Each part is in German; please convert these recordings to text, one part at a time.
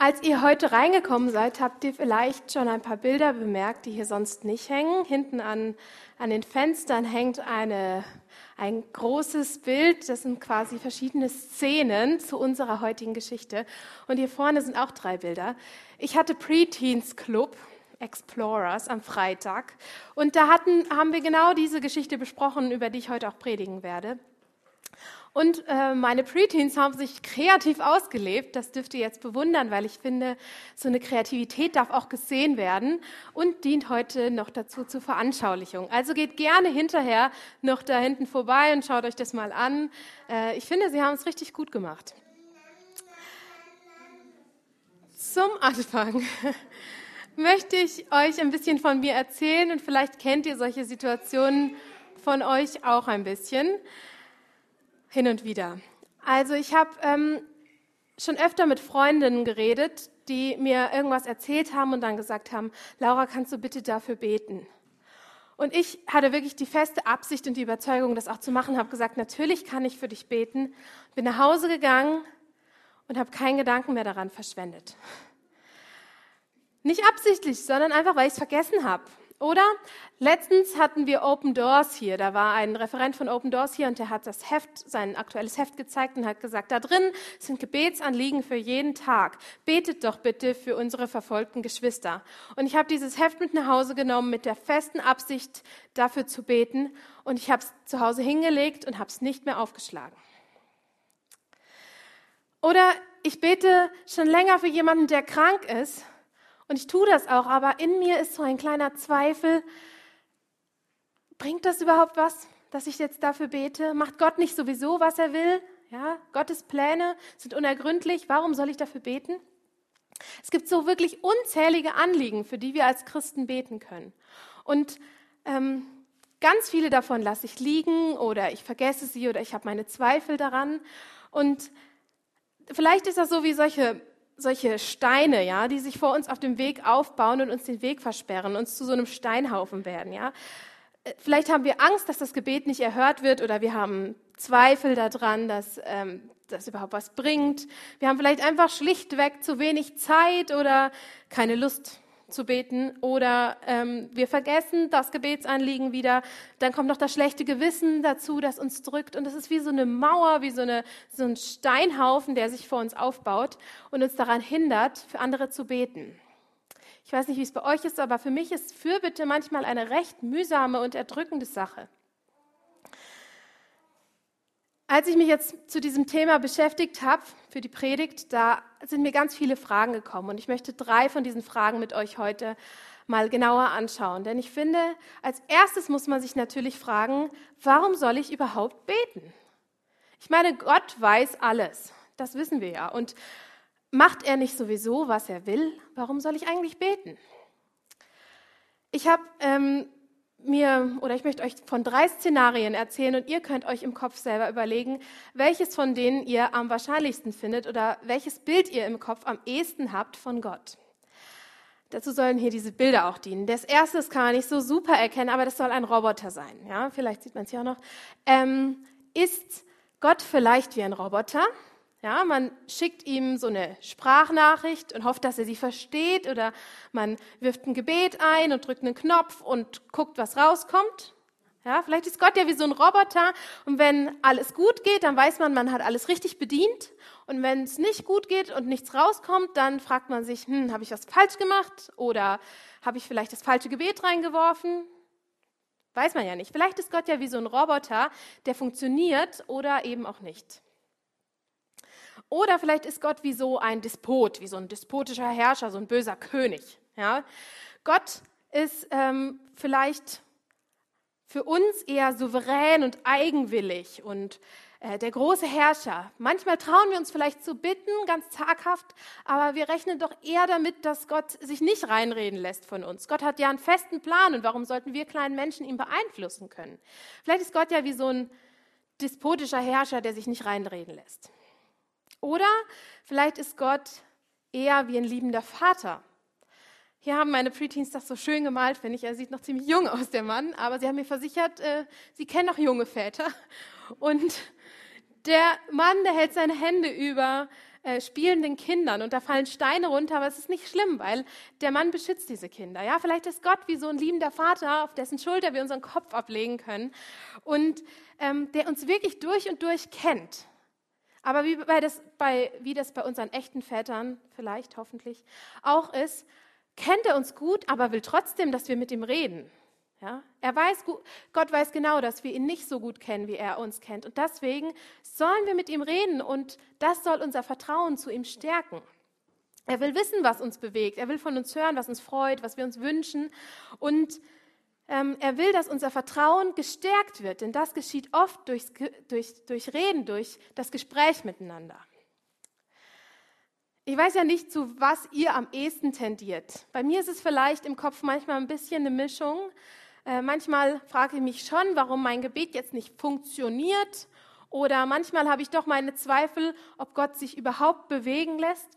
Als ihr heute reingekommen seid, habt ihr vielleicht schon ein paar Bilder bemerkt, die hier sonst nicht hängen. Hinten an, an den Fenstern hängt eine, ein großes Bild. Das sind quasi verschiedene Szenen zu unserer heutigen Geschichte. Und hier vorne sind auch drei Bilder. Ich hatte Preteens Club. Explorers am Freitag. Und da hatten, haben wir genau diese Geschichte besprochen, über die ich heute auch predigen werde. Und äh, meine Preteens haben sich kreativ ausgelebt. Das dürft ihr jetzt bewundern, weil ich finde, so eine Kreativität darf auch gesehen werden und dient heute noch dazu zur Veranschaulichung. Also geht gerne hinterher noch da hinten vorbei und schaut euch das mal an. Äh, ich finde, sie haben es richtig gut gemacht. Zum Anfang möchte ich euch ein bisschen von mir erzählen und vielleicht kennt ihr solche Situationen von euch auch ein bisschen hin und wieder. Also ich habe ähm, schon öfter mit Freundinnen geredet, die mir irgendwas erzählt haben und dann gesagt haben, Laura, kannst du bitte dafür beten? Und ich hatte wirklich die feste Absicht und die Überzeugung, das auch zu machen, habe gesagt, natürlich kann ich für dich beten. Bin nach Hause gegangen und habe keinen Gedanken mehr daran verschwendet. Nicht absichtlich, sondern einfach, weil ich es vergessen habe. Oder letztens hatten wir Open Doors hier. Da war ein Referent von Open Doors hier und der hat das Heft, sein aktuelles Heft gezeigt und hat gesagt, da drin sind Gebetsanliegen für jeden Tag. Betet doch bitte für unsere verfolgten Geschwister. Und ich habe dieses Heft mit nach Hause genommen mit der festen Absicht, dafür zu beten. Und ich habe es zu Hause hingelegt und habe es nicht mehr aufgeschlagen. Oder ich bete schon länger für jemanden, der krank ist und ich tue das auch, aber in mir ist so ein kleiner Zweifel. Bringt das überhaupt was, dass ich jetzt dafür bete? Macht Gott nicht sowieso, was er will? Ja, Gottes Pläne sind unergründlich. Warum soll ich dafür beten? Es gibt so wirklich unzählige Anliegen, für die wir als Christen beten können. Und ähm, ganz viele davon lasse ich liegen oder ich vergesse sie oder ich habe meine Zweifel daran. Und vielleicht ist das so wie solche solche Steine, ja, die sich vor uns auf dem Weg aufbauen und uns den Weg versperren, uns zu so einem Steinhaufen werden, ja. Äh, vielleicht haben wir Angst, dass das Gebet nicht erhört wird oder wir haben Zweifel daran, dass ähm, das überhaupt was bringt. Wir haben vielleicht einfach schlichtweg zu wenig Zeit oder keine Lust zu beten oder ähm, wir vergessen das Gebetsanliegen wieder. Dann kommt noch das schlechte Gewissen dazu, das uns drückt und das ist wie so eine Mauer, wie so, eine, so ein Steinhaufen, der sich vor uns aufbaut und uns daran hindert, für andere zu beten. Ich weiß nicht, wie es bei euch ist, aber für mich ist Fürbitte manchmal eine recht mühsame und erdrückende Sache. Als ich mich jetzt zu diesem Thema beschäftigt habe für die Predigt, da sind mir ganz viele Fragen gekommen und ich möchte drei von diesen Fragen mit euch heute mal genauer anschauen. Denn ich finde, als erstes muss man sich natürlich fragen, warum soll ich überhaupt beten? Ich meine, Gott weiß alles, das wissen wir ja. Und macht er nicht sowieso, was er will? Warum soll ich eigentlich beten? Ich habe ähm, mir oder ich möchte euch von drei Szenarien erzählen und ihr könnt euch im Kopf selber überlegen, welches von denen ihr am wahrscheinlichsten findet oder welches Bild ihr im Kopf am ehesten habt von Gott. Dazu sollen hier diese Bilder auch dienen. Das erste das kann man nicht so super erkennen, aber das soll ein Roboter sein. Ja, vielleicht sieht man es hier auch noch. Ähm, ist Gott vielleicht wie ein Roboter? Ja, man schickt ihm so eine Sprachnachricht und hofft, dass er sie versteht oder man wirft ein Gebet ein und drückt einen Knopf und guckt, was rauskommt. Ja, vielleicht ist Gott ja wie so ein Roboter und wenn alles gut geht, dann weiß man, man hat alles richtig bedient und wenn es nicht gut geht und nichts rauskommt, dann fragt man sich, hm, habe ich was falsch gemacht oder habe ich vielleicht das falsche Gebet reingeworfen? Weiß man ja nicht. Vielleicht ist Gott ja wie so ein Roboter, der funktioniert oder eben auch nicht. Oder vielleicht ist Gott wie so ein Despot, wie so ein despotischer Herrscher, so ein böser König. Ja? Gott ist ähm, vielleicht für uns eher souverän und eigenwillig und äh, der große Herrscher. Manchmal trauen wir uns vielleicht zu bitten, ganz zaghaft, aber wir rechnen doch eher damit, dass Gott sich nicht reinreden lässt von uns. Gott hat ja einen festen Plan und warum sollten wir kleinen Menschen ihn beeinflussen können? Vielleicht ist Gott ja wie so ein despotischer Herrscher, der sich nicht reinreden lässt. Oder vielleicht ist Gott eher wie ein liebender Vater. Hier haben meine Preteens das so schön gemalt, finde ich. Er sieht noch ziemlich jung aus, der Mann, aber sie haben mir versichert, äh, sie kennen auch junge Väter. Und der Mann, der hält seine Hände über äh, spielenden Kindern und da fallen Steine runter, aber es ist nicht schlimm, weil der Mann beschützt diese Kinder. Ja, vielleicht ist Gott wie so ein liebender Vater, auf dessen Schulter wir unseren Kopf ablegen können und ähm, der uns wirklich durch und durch kennt. Aber wie, bei das, bei, wie das bei unseren echten Vätern vielleicht, hoffentlich, auch ist, kennt er uns gut, aber will trotzdem, dass wir mit ihm reden. Ja? Er weiß, Gott weiß genau, dass wir ihn nicht so gut kennen, wie er uns kennt. Und deswegen sollen wir mit ihm reden und das soll unser Vertrauen zu ihm stärken. Er will wissen, was uns bewegt. Er will von uns hören, was uns freut, was wir uns wünschen. Und er will, dass unser Vertrauen gestärkt wird, denn das geschieht oft durch, durch, durch Reden, durch das Gespräch miteinander. Ich weiß ja nicht, zu was ihr am ehesten tendiert. Bei mir ist es vielleicht im Kopf manchmal ein bisschen eine Mischung. Äh, manchmal frage ich mich schon, warum mein Gebet jetzt nicht funktioniert. Oder manchmal habe ich doch meine Zweifel, ob Gott sich überhaupt bewegen lässt.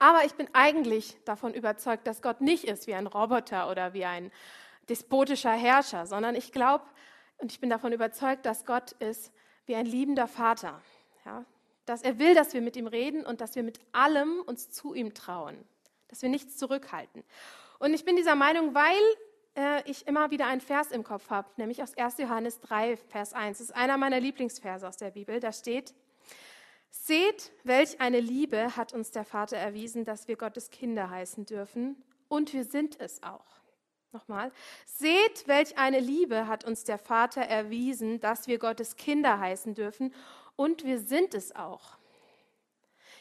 Aber ich bin eigentlich davon überzeugt, dass Gott nicht ist wie ein Roboter oder wie ein despotischer Herrscher, sondern ich glaube und ich bin davon überzeugt, dass Gott ist wie ein liebender Vater. Ja? Dass er will, dass wir mit ihm reden und dass wir mit allem uns zu ihm trauen, dass wir nichts zurückhalten. Und ich bin dieser Meinung, weil äh, ich immer wieder einen Vers im Kopf habe, nämlich aus 1. Johannes 3, Vers 1. Das ist einer meiner Lieblingsverse aus der Bibel. Da steht, Seht, welch eine Liebe hat uns der Vater erwiesen, dass wir Gottes Kinder heißen dürfen. Und wir sind es auch. Nochmal. Seht, welch eine Liebe hat uns der Vater erwiesen, dass wir Gottes Kinder heißen dürfen. Und wir sind es auch.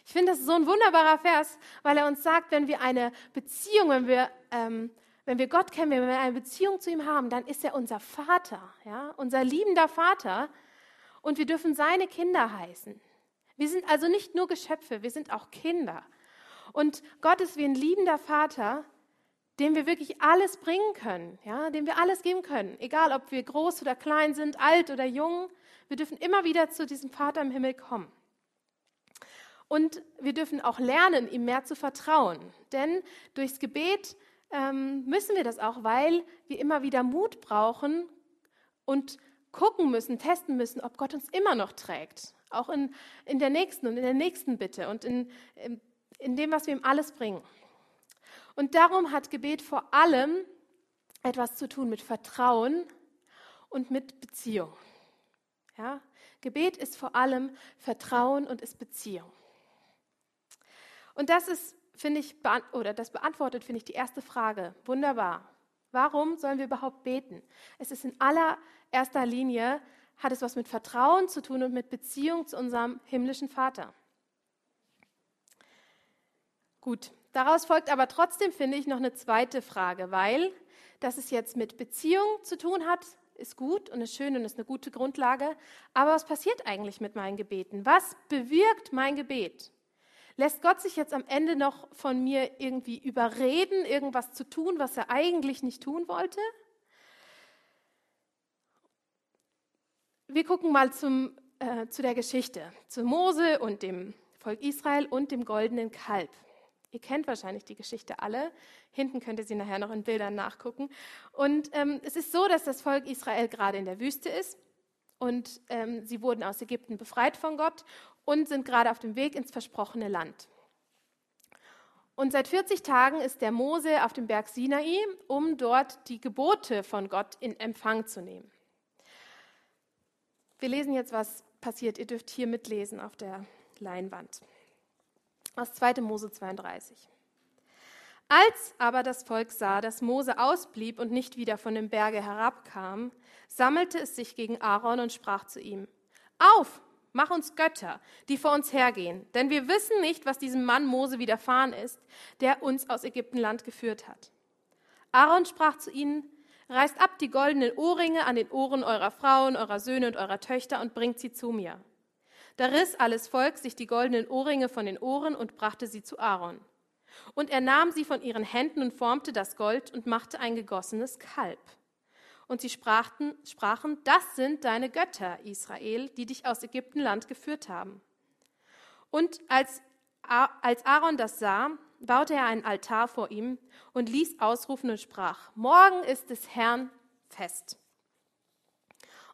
Ich finde, das ist so ein wunderbarer Vers, weil er uns sagt, wenn wir eine Beziehung, wenn wir ähm, wenn wir Gott kennen, wenn wir eine Beziehung zu ihm haben, dann ist er unser Vater, ja, unser liebender Vater und wir dürfen seine Kinder heißen. Wir sind also nicht nur Geschöpfe, wir sind auch Kinder. Und Gott ist wie ein liebender Vater, dem wir wirklich alles bringen können, ja, dem wir alles geben können, egal ob wir groß oder klein sind, alt oder jung. Wir dürfen immer wieder zu diesem Vater im Himmel kommen. Und wir dürfen auch lernen, ihm mehr zu vertrauen, denn durchs Gebet ähm, müssen wir das auch, weil wir immer wieder Mut brauchen und gucken müssen, testen müssen, ob Gott uns immer noch trägt. Auch in, in der nächsten und in der nächsten Bitte und in, in, in dem, was wir ihm alles bringen. Und darum hat Gebet vor allem etwas zu tun mit Vertrauen und mit Beziehung. Ja? Gebet ist vor allem Vertrauen und ist Beziehung. Und das ist finde ich, oder das beantwortet, finde ich, die erste Frage. Wunderbar. Warum sollen wir überhaupt beten? Es ist in allererster Linie, hat es was mit Vertrauen zu tun und mit Beziehung zu unserem himmlischen Vater. Gut, daraus folgt aber trotzdem, finde ich, noch eine zweite Frage, weil dass es jetzt mit Beziehung zu tun hat, ist gut und ist schön und ist eine gute Grundlage. Aber was passiert eigentlich mit meinen Gebeten? Was bewirkt mein Gebet? Lässt Gott sich jetzt am Ende noch von mir irgendwie überreden, irgendwas zu tun, was er eigentlich nicht tun wollte? Wir gucken mal zum, äh, zu der Geschichte, zu Mose und dem Volk Israel und dem goldenen Kalb. Ihr kennt wahrscheinlich die Geschichte alle. Hinten könnt ihr sie nachher noch in Bildern nachgucken. Und ähm, es ist so, dass das Volk Israel gerade in der Wüste ist und ähm, sie wurden aus Ägypten befreit von Gott und sind gerade auf dem Weg ins versprochene Land. Und seit 40 Tagen ist der Mose auf dem Berg Sinai, um dort die Gebote von Gott in Empfang zu nehmen. Wir lesen jetzt, was passiert. Ihr dürft hier mitlesen auf der Leinwand. Aus 2. Mose 32. Als aber das Volk sah, dass Mose ausblieb und nicht wieder von dem Berge herabkam, sammelte es sich gegen Aaron und sprach zu ihm, Auf, mach uns Götter, die vor uns hergehen, denn wir wissen nicht, was diesem Mann Mose widerfahren ist, der uns aus Ägyptenland geführt hat. Aaron sprach zu ihnen, Reißt ab die goldenen Ohrringe an den Ohren eurer Frauen, eurer Söhne und eurer Töchter und bringt sie zu mir. Da riss alles Volk sich die goldenen Ohrringe von den Ohren und brachte sie zu Aaron. Und er nahm sie von ihren Händen und formte das Gold und machte ein gegossenes Kalb. Und sie sprachen, sprachen, das sind deine Götter, Israel, die dich aus Ägyptenland geführt haben. Und als, als Aaron das sah, baute er einen Altar vor ihm und ließ ausrufen und sprach, morgen ist des Herrn Fest.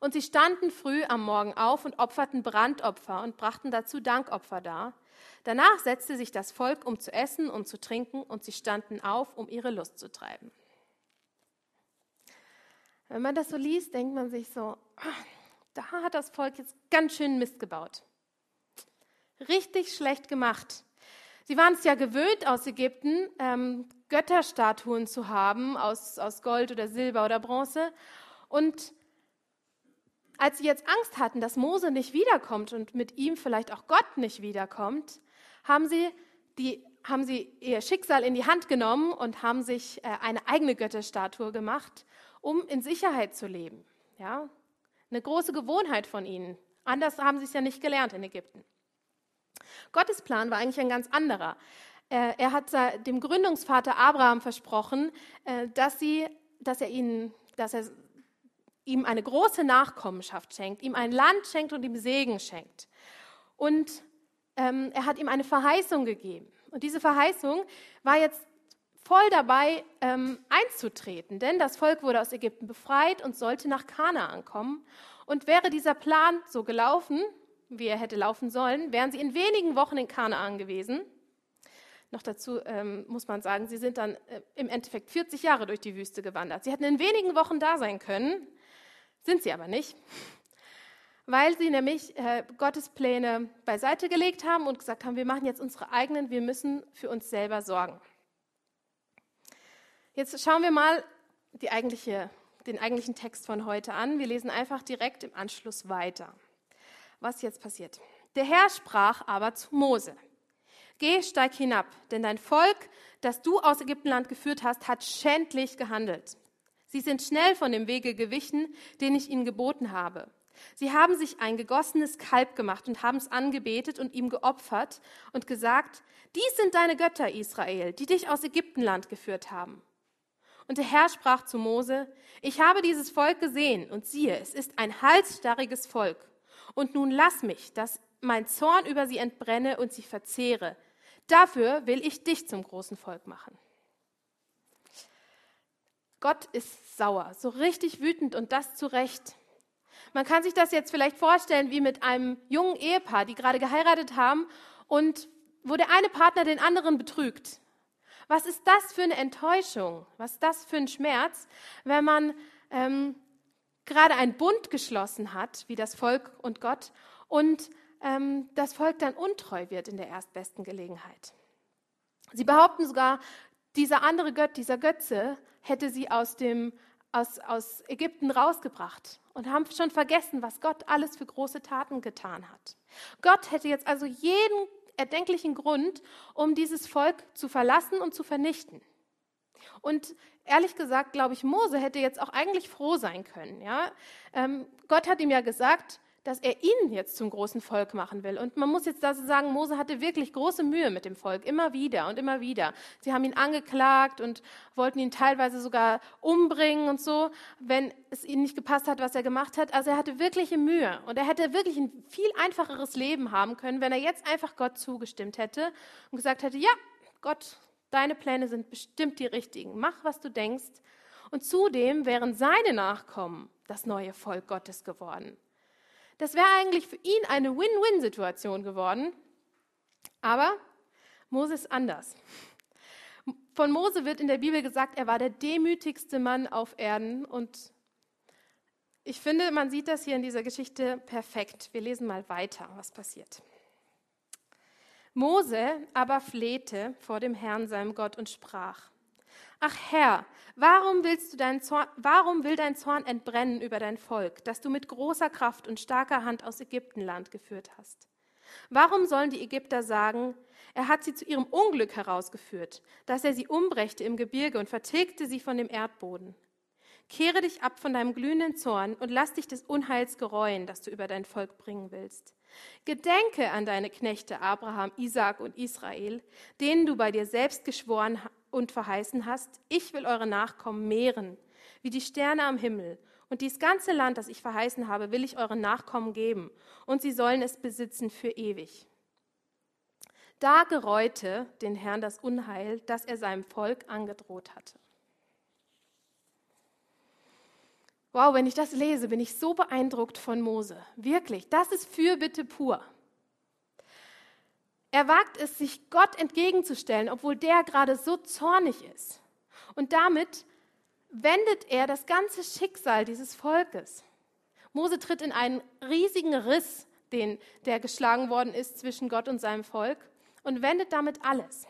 Und sie standen früh am Morgen auf und opferten Brandopfer und brachten dazu Dankopfer dar. Danach setzte sich das Volk, um zu essen und zu trinken, und sie standen auf, um ihre Lust zu treiben. Wenn man das so liest, denkt man sich so, da hat das Volk jetzt ganz schön Mist gebaut. Richtig schlecht gemacht. Sie waren es ja gewöhnt aus Ägypten, ähm, Götterstatuen zu haben aus, aus Gold oder Silber oder Bronze. Und als sie jetzt Angst hatten, dass Mose nicht wiederkommt und mit ihm vielleicht auch Gott nicht wiederkommt, haben sie, die, haben sie ihr Schicksal in die Hand genommen und haben sich äh, eine eigene Götterstatue gemacht, um in Sicherheit zu leben. Ja? Eine große Gewohnheit von ihnen. Anders haben sie es ja nicht gelernt in Ägypten. Gottes Plan war eigentlich ein ganz anderer. Äh, er hat dem Gründungsvater Abraham versprochen, äh, dass, sie, dass, er ihnen, dass er ihm eine große Nachkommenschaft schenkt, ihm ein Land schenkt und ihm Segen schenkt. Und ähm, er hat ihm eine Verheißung gegeben. Und diese Verheißung war jetzt voll dabei ähm, einzutreten, denn das Volk wurde aus Ägypten befreit und sollte nach Kanaan kommen. Und wäre dieser Plan so gelaufen, wie er hätte laufen sollen, wären sie in wenigen Wochen in Kanaan gewesen. Noch dazu ähm, muss man sagen, sie sind dann äh, im Endeffekt 40 Jahre durch die Wüste gewandert. Sie hätten in wenigen Wochen da sein können, sind sie aber nicht, weil sie nämlich äh, Gottes Pläne beiseite gelegt haben und gesagt haben, wir machen jetzt unsere eigenen, wir müssen für uns selber sorgen. Jetzt schauen wir mal eigentliche, den eigentlichen Text von heute an. Wir lesen einfach direkt im Anschluss weiter was jetzt passiert. Der Herr sprach aber zu Mose, Geh, steig hinab, denn dein Volk, das du aus Ägyptenland geführt hast, hat schändlich gehandelt. Sie sind schnell von dem Wege gewichen, den ich ihnen geboten habe. Sie haben sich ein gegossenes Kalb gemacht und haben es angebetet und ihm geopfert und gesagt, dies sind deine Götter, Israel, die dich aus Ägyptenland geführt haben. Und der Herr sprach zu Mose, ich habe dieses Volk gesehen und siehe, es ist ein halsstarriges Volk. Und nun lass mich, dass mein Zorn über sie entbrenne und sie verzehre. Dafür will ich dich zum großen Volk machen. Gott ist sauer, so richtig wütend und das zu Recht. Man kann sich das jetzt vielleicht vorstellen wie mit einem jungen Ehepaar, die gerade geheiratet haben und wo der eine Partner den anderen betrügt. Was ist das für eine Enttäuschung? Was ist das für ein Schmerz, wenn man ähm, gerade einen Bund geschlossen hat, wie das Volk und Gott, und ähm, das Volk dann untreu wird in der erstbesten Gelegenheit. Sie behaupten sogar, dieser andere Gott, dieser Götze, hätte sie aus, dem, aus, aus Ägypten rausgebracht und haben schon vergessen, was Gott alles für große Taten getan hat. Gott hätte jetzt also jeden erdenklichen Grund, um dieses Volk zu verlassen und zu vernichten. Und ehrlich gesagt, glaube ich, Mose hätte jetzt auch eigentlich froh sein können. Ja? Ähm, Gott hat ihm ja gesagt, dass er ihn jetzt zum großen Volk machen will. Und man muss jetzt dazu sagen, Mose hatte wirklich große Mühe mit dem Volk, immer wieder und immer wieder. Sie haben ihn angeklagt und wollten ihn teilweise sogar umbringen und so, wenn es ihnen nicht gepasst hat, was er gemacht hat. Also er hatte wirkliche Mühe und er hätte wirklich ein viel einfacheres Leben haben können, wenn er jetzt einfach Gott zugestimmt hätte und gesagt hätte, ja, Gott, Deine Pläne sind bestimmt die richtigen. Mach, was du denkst. Und zudem wären seine Nachkommen das neue Volk Gottes geworden. Das wäre eigentlich für ihn eine Win-Win-Situation geworden. Aber Mose ist anders. Von Mose wird in der Bibel gesagt, er war der demütigste Mann auf Erden. Und ich finde, man sieht das hier in dieser Geschichte perfekt. Wir lesen mal weiter, was passiert. Mose aber flehte vor dem Herrn, seinem Gott, und sprach, Ach Herr, warum, willst du dein Zorn, warum will dein Zorn entbrennen über dein Volk, das du mit großer Kraft und starker Hand aus Ägyptenland geführt hast? Warum sollen die Ägypter sagen, er hat sie zu ihrem Unglück herausgeführt, dass er sie umbrächte im Gebirge und vertilgte sie von dem Erdboden? Kehre dich ab von deinem glühenden Zorn und lass dich des Unheils gereuen, das du über dein Volk bringen willst. Gedenke an deine Knechte Abraham, Isaak und Israel, denen du bei dir selbst geschworen und verheißen hast, ich will eure Nachkommen mehren, wie die Sterne am Himmel. Und dies ganze Land, das ich verheißen habe, will ich euren Nachkommen geben, und sie sollen es besitzen für ewig. Da gereute den Herrn das Unheil, das er seinem Volk angedroht hatte. Wow, wenn ich das lese, bin ich so beeindruckt von Mose. Wirklich, das ist Fürbitte pur. Er wagt es, sich Gott entgegenzustellen, obwohl der gerade so zornig ist. Und damit wendet er das ganze Schicksal dieses Volkes. Mose tritt in einen riesigen Riss, den, der geschlagen worden ist zwischen Gott und seinem Volk, und wendet damit alles.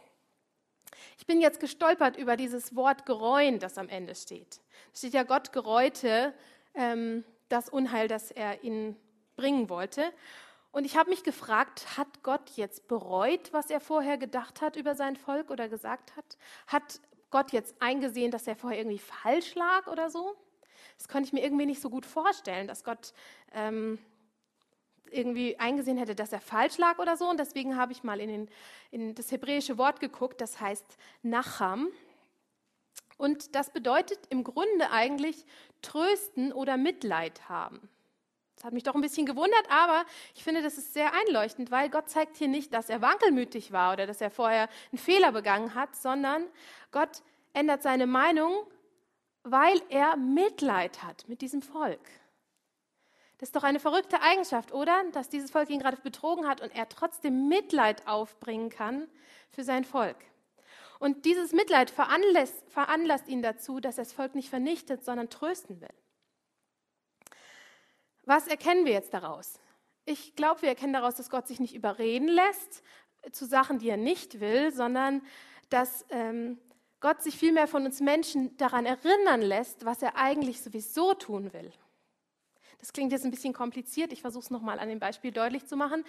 Ich bin jetzt gestolpert über dieses Wort gereuen, das am Ende steht. Steht ja, Gott gereute ähm, das Unheil, das er ihnen bringen wollte. Und ich habe mich gefragt, hat Gott jetzt bereut, was er vorher gedacht hat über sein Volk oder gesagt hat? Hat Gott jetzt eingesehen, dass er vorher irgendwie falsch lag oder so? Das konnte ich mir irgendwie nicht so gut vorstellen, dass Gott ähm, irgendwie eingesehen hätte, dass er falsch lag oder so. Und deswegen habe ich mal in, den, in das hebräische Wort geguckt, das heißt Nacham. Und das bedeutet im Grunde eigentlich trösten oder Mitleid haben. Das hat mich doch ein bisschen gewundert, aber ich finde, das ist sehr einleuchtend, weil Gott zeigt hier nicht, dass er wankelmütig war oder dass er vorher einen Fehler begangen hat, sondern Gott ändert seine Meinung, weil er Mitleid hat mit diesem Volk. Das ist doch eine verrückte Eigenschaft, oder? Dass dieses Volk ihn gerade betrogen hat und er trotzdem Mitleid aufbringen kann für sein Volk. Und dieses Mitleid veranlasst, veranlasst ihn dazu, dass er das Volk nicht vernichtet, sondern trösten will. Was erkennen wir jetzt daraus? Ich glaube, wir erkennen daraus, dass Gott sich nicht überreden lässt zu Sachen, die er nicht will, sondern dass ähm, Gott sich vielmehr von uns Menschen daran erinnern lässt, was er eigentlich sowieso tun will. Das klingt jetzt ein bisschen kompliziert. Ich versuche es nochmal an dem Beispiel deutlich zu machen.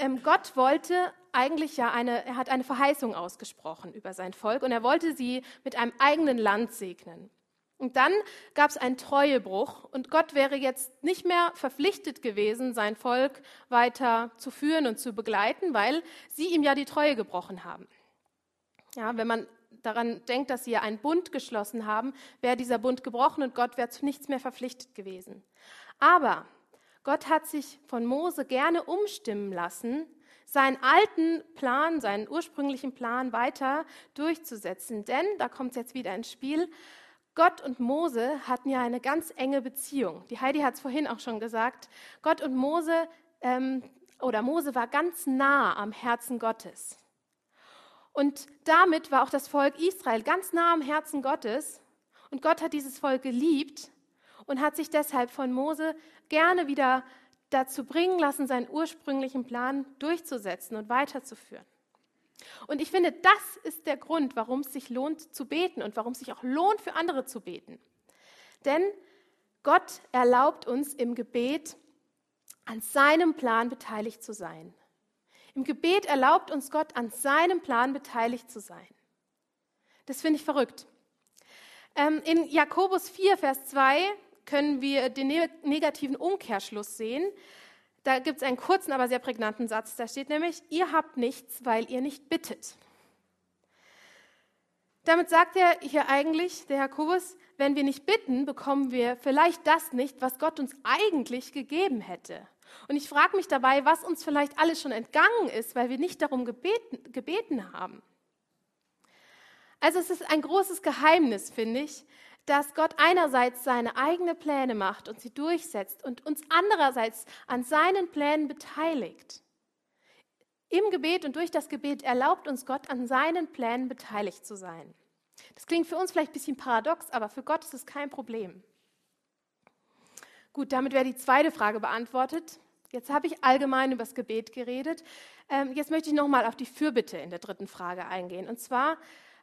Ähm, Gott wollte eigentlich ja eine, er hat eine Verheißung ausgesprochen über sein Volk und er wollte sie mit einem eigenen Land segnen. Und dann gab es einen Treuebruch und Gott wäre jetzt nicht mehr verpflichtet gewesen, sein Volk weiter zu führen und zu begleiten, weil sie ihm ja die Treue gebrochen haben. Ja, wenn man daran denkt, dass sie ja einen Bund geschlossen haben, wäre dieser Bund gebrochen und Gott wäre zu nichts mehr verpflichtet gewesen. Aber Gott hat sich von Mose gerne umstimmen lassen, seinen alten Plan, seinen ursprünglichen Plan weiter durchzusetzen. Denn, da kommt es jetzt wieder ins Spiel, Gott und Mose hatten ja eine ganz enge Beziehung. Die Heidi hat es vorhin auch schon gesagt. Gott und Mose, ähm, oder Mose war ganz nah am Herzen Gottes. Und damit war auch das Volk Israel ganz nah am Herzen Gottes. Und Gott hat dieses Volk geliebt und hat sich deshalb von Mose gerne wieder dazu bringen lassen, seinen ursprünglichen Plan durchzusetzen und weiterzuführen. Und ich finde, das ist der Grund, warum es sich lohnt zu beten und warum es sich auch lohnt, für andere zu beten. Denn Gott erlaubt uns im Gebet, an seinem Plan beteiligt zu sein. Im Gebet erlaubt uns Gott, an seinem Plan beteiligt zu sein. Das finde ich verrückt. Ähm, in Jakobus 4, Vers 2 können wir den negativen Umkehrschluss sehen. Da gibt es einen kurzen, aber sehr prägnanten Satz. Da steht nämlich, ihr habt nichts, weil ihr nicht bittet. Damit sagt er hier eigentlich, der Jakobus, wenn wir nicht bitten, bekommen wir vielleicht das nicht, was Gott uns eigentlich gegeben hätte. Und ich frage mich dabei, was uns vielleicht alles schon entgangen ist, weil wir nicht darum gebeten, gebeten haben. Also es ist ein großes Geheimnis, finde ich, dass Gott einerseits seine eigenen Pläne macht und sie durchsetzt und uns andererseits an seinen Plänen beteiligt. Im Gebet und durch das Gebet erlaubt uns Gott, an seinen Plänen beteiligt zu sein. Das klingt für uns vielleicht ein bisschen paradox, aber für Gott ist es kein Problem. Gut, damit wäre die zweite Frage beantwortet. Jetzt habe ich allgemein über das Gebet geredet. Ähm, jetzt möchte ich nochmal auf die Fürbitte in der dritten Frage eingehen. Und zwar,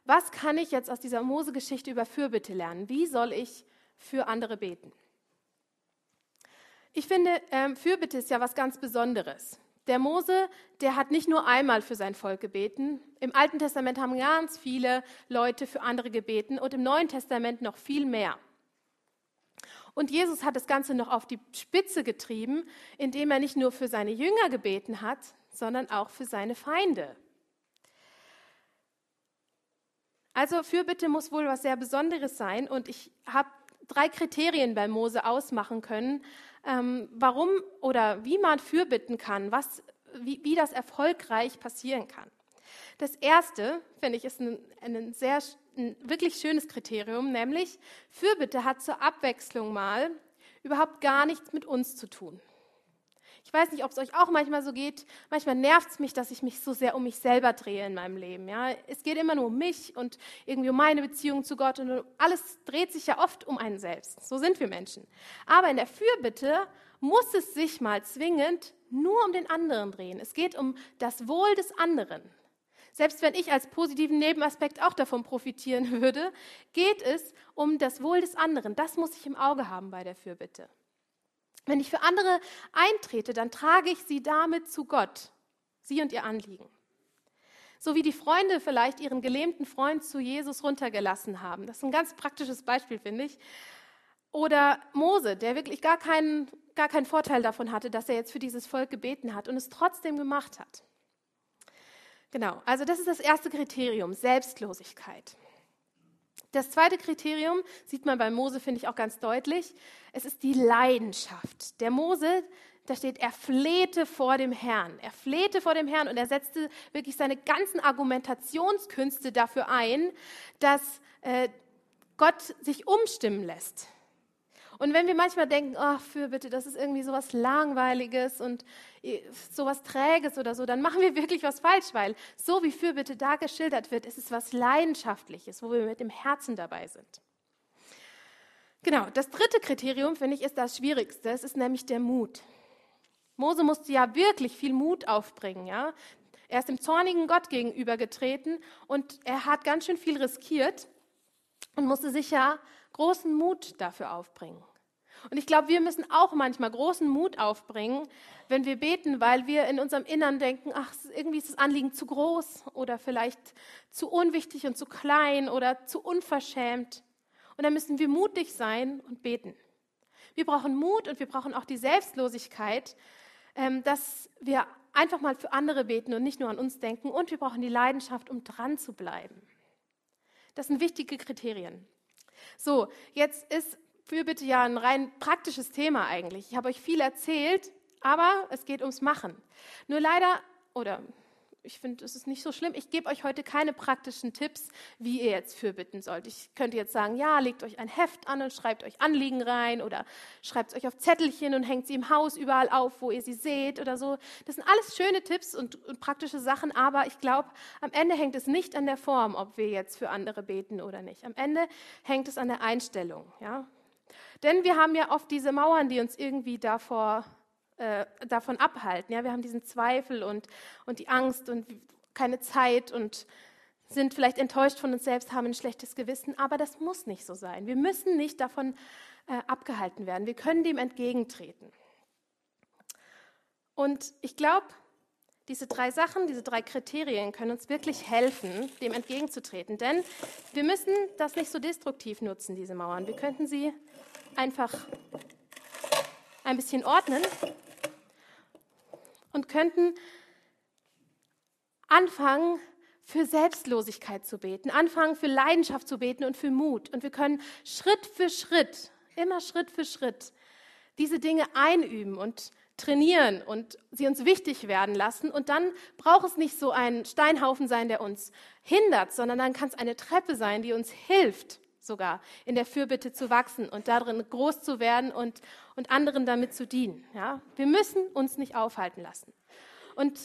was kann ich jetzt aus dieser Mose-Geschichte über Fürbitte lernen? Wie soll ich für andere beten? Ich finde, ähm, Fürbitte ist ja was ganz Besonderes. Der Mose, der hat nicht nur einmal für sein Volk gebeten. Im Alten Testament haben ganz viele Leute für andere gebeten und im Neuen Testament noch viel mehr. Und Jesus hat das Ganze noch auf die Spitze getrieben, indem er nicht nur für seine Jünger gebeten hat, sondern auch für seine Feinde. Also Fürbitte muss wohl was sehr Besonderes sein und ich habe drei Kriterien bei Mose ausmachen können, ähm, warum oder wie man Fürbitten kann, was, wie, wie das erfolgreich passieren kann. Das erste, finde ich, ist ein, ein sehr ein wirklich schönes Kriterium, nämlich Fürbitte hat zur Abwechslung mal überhaupt gar nichts mit uns zu tun. Ich weiß nicht, ob es euch auch manchmal so geht. Manchmal nervt es mich, dass ich mich so sehr um mich selber drehe in meinem Leben. Ja? Es geht immer nur um mich und irgendwie um meine Beziehung zu Gott und alles dreht sich ja oft um einen selbst. So sind wir Menschen. Aber in der Fürbitte muss es sich mal zwingend nur um den anderen drehen. Es geht um das Wohl des anderen. Selbst wenn ich als positiven Nebenaspekt auch davon profitieren würde, geht es um das Wohl des anderen. Das muss ich im Auge haben bei der Fürbitte. Wenn ich für andere eintrete, dann trage ich sie damit zu Gott, sie und ihr Anliegen. So wie die Freunde vielleicht ihren gelähmten Freund zu Jesus runtergelassen haben. Das ist ein ganz praktisches Beispiel, finde ich. Oder Mose, der wirklich gar keinen, gar keinen Vorteil davon hatte, dass er jetzt für dieses Volk gebeten hat und es trotzdem gemacht hat. Genau, also das ist das erste Kriterium, Selbstlosigkeit. Das zweite Kriterium sieht man bei Mose, finde ich auch ganz deutlich. Es ist die Leidenschaft. Der Mose, da steht, er flehte vor dem Herrn. Er flehte vor dem Herrn und er setzte wirklich seine ganzen Argumentationskünste dafür ein, dass äh, Gott sich umstimmen lässt. Und wenn wir manchmal denken, ach, für bitte, das ist irgendwie sowas Langweiliges und äh, sowas Träges oder so, dann machen wir wirklich was falsch, weil so wie Fürbitte da geschildert wird, ist es was Leidenschaftliches, wo wir mit dem Herzen dabei sind. Genau, das dritte Kriterium, finde ich, ist das Schwierigste. Es ist nämlich der Mut. Mose musste ja wirklich viel Mut aufbringen. Ja? Er ist dem zornigen Gott gegenübergetreten und er hat ganz schön viel riskiert und musste sich ja großen Mut dafür aufbringen. Und ich glaube, wir müssen auch manchmal großen Mut aufbringen, wenn wir beten, weil wir in unserem Innern denken, ach, irgendwie ist das Anliegen zu groß oder vielleicht zu unwichtig und zu klein oder zu unverschämt. Und dann müssen wir mutig sein und beten. Wir brauchen Mut und wir brauchen auch die Selbstlosigkeit, ähm, dass wir einfach mal für andere beten und nicht nur an uns denken. Und wir brauchen die Leidenschaft, um dran zu bleiben. Das sind wichtige Kriterien. So, jetzt ist Fürbitte ja ein rein praktisches Thema eigentlich. Ich habe euch viel erzählt, aber es geht ums Machen. Nur leider, oder ich finde, es ist nicht so schlimm. Ich gebe euch heute keine praktischen Tipps, wie ihr jetzt fürbitten sollt. Ich könnte jetzt sagen, ja, legt euch ein Heft an und schreibt euch Anliegen rein oder schreibt es euch auf Zettelchen und hängt sie im Haus überall auf, wo ihr sie seht oder so. Das sind alles schöne Tipps und, und praktische Sachen, aber ich glaube, am Ende hängt es nicht an der Form, ob wir jetzt für andere beten oder nicht. Am Ende hängt es an der Einstellung. Ja? Denn wir haben ja oft diese Mauern, die uns irgendwie davor äh, davon abhalten. Ja, wir haben diesen Zweifel und, und die Angst und keine Zeit und sind vielleicht enttäuscht von uns selbst, haben ein schlechtes Gewissen, aber das muss nicht so sein. Wir müssen nicht davon äh, abgehalten werden. Wir können dem entgegentreten. Und ich glaube, diese drei Sachen, diese drei Kriterien können uns wirklich helfen, dem entgegenzutreten. Denn wir müssen das nicht so destruktiv nutzen, diese Mauern. Wir könnten sie einfach ein bisschen ordnen und könnten anfangen, für Selbstlosigkeit zu beten, anfangen für Leidenschaft zu beten und für Mut. Und wir können Schritt für Schritt, immer Schritt für Schritt, diese Dinge einüben und trainieren und sie uns wichtig werden lassen. Und dann braucht es nicht so ein Steinhaufen sein, der uns hindert, sondern dann kann es eine Treppe sein, die uns hilft, sogar in der Fürbitte zu wachsen und darin groß zu werden und, und anderen damit zu dienen. Ja? Wir müssen uns nicht aufhalten lassen. Und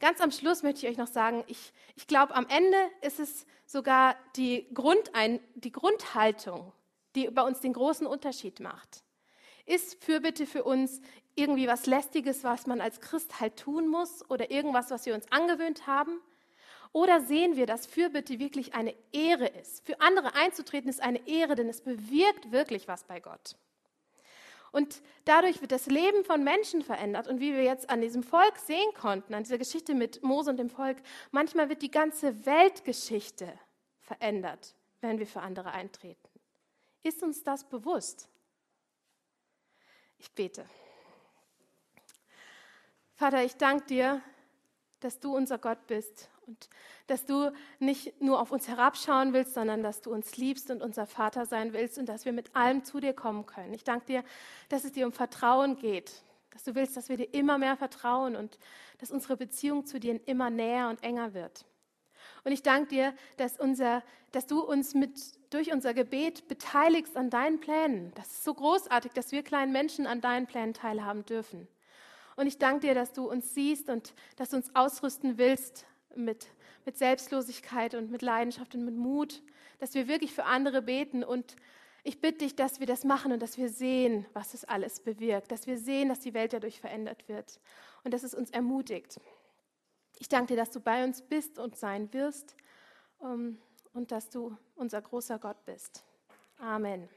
ganz am Schluss möchte ich euch noch sagen, ich, ich glaube, am Ende ist es sogar die, Grundein, die Grundhaltung, die bei uns den großen Unterschied macht. Ist Fürbitte für uns irgendwie was Lästiges, was man als Christ halt tun muss oder irgendwas, was wir uns angewöhnt haben? Oder sehen wir, dass Fürbitte wirklich eine Ehre ist? Für andere einzutreten ist eine Ehre, denn es bewirkt wirklich was bei Gott. Und dadurch wird das Leben von Menschen verändert. Und wie wir jetzt an diesem Volk sehen konnten, an dieser Geschichte mit Mose und dem Volk, manchmal wird die ganze Weltgeschichte verändert, wenn wir für andere eintreten. Ist uns das bewusst? Ich bete. Vater, ich danke dir, dass du unser Gott bist und dass du nicht nur auf uns herabschauen willst, sondern dass du uns liebst und unser Vater sein willst und dass wir mit allem zu dir kommen können. Ich danke dir, dass es dir um Vertrauen geht, dass du willst, dass wir dir immer mehr vertrauen und dass unsere Beziehung zu dir immer näher und enger wird. Und ich danke dir, dass, unser, dass du uns mit, durch unser Gebet beteiligst an deinen Plänen. Das ist so großartig, dass wir kleinen Menschen an deinen Plänen teilhaben dürfen. Und ich danke dir, dass du uns siehst und dass du uns ausrüsten willst mit, mit Selbstlosigkeit und mit Leidenschaft und mit Mut, dass wir wirklich für andere beten. Und ich bitte dich, dass wir das machen und dass wir sehen, was es alles bewirkt, dass wir sehen, dass die Welt dadurch verändert wird und dass es uns ermutigt. Ich danke dir, dass du bei uns bist und sein wirst ähm, und dass du unser großer Gott bist. Amen.